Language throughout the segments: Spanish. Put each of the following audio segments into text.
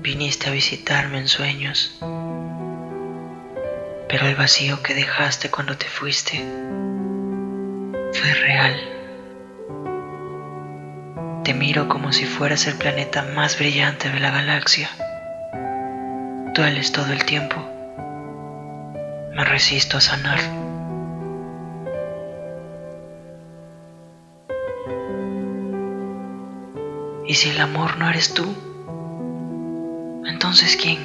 Viniste a visitarme en sueños, pero el vacío que dejaste cuando te fuiste fue real. Te miro como si fueras el planeta más brillante de la galaxia. Dueles todo el tiempo. Me resisto a sanar. ¿Y si el amor no eres tú? Entonces, ¿quién?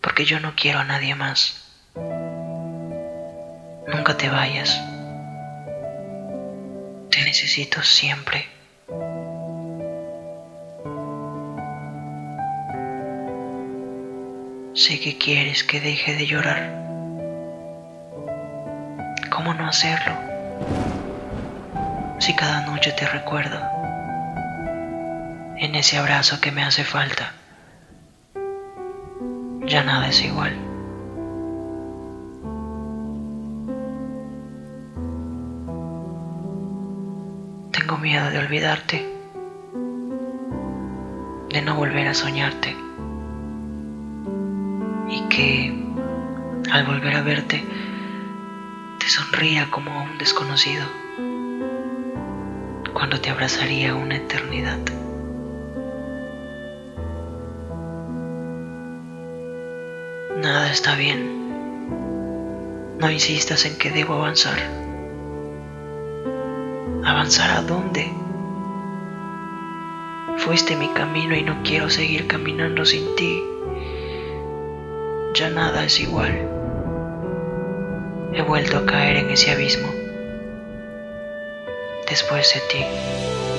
Porque yo no quiero a nadie más. Nunca te vayas. Te necesito siempre. Sé que quieres que deje de llorar. ¿Cómo no hacerlo? Si cada noche te recuerdo en ese abrazo que me hace falta. Ya nada es igual. Tengo miedo de olvidarte, de no volver a soñarte y que al volver a verte te sonría como a un desconocido te abrazaría una eternidad. Nada está bien. No insistas en que debo avanzar. ¿Avanzar a dónde? Fuiste mi camino y no quiero seguir caminando sin ti. Ya nada es igual. He vuelto a caer en ese abismo. Después de ti.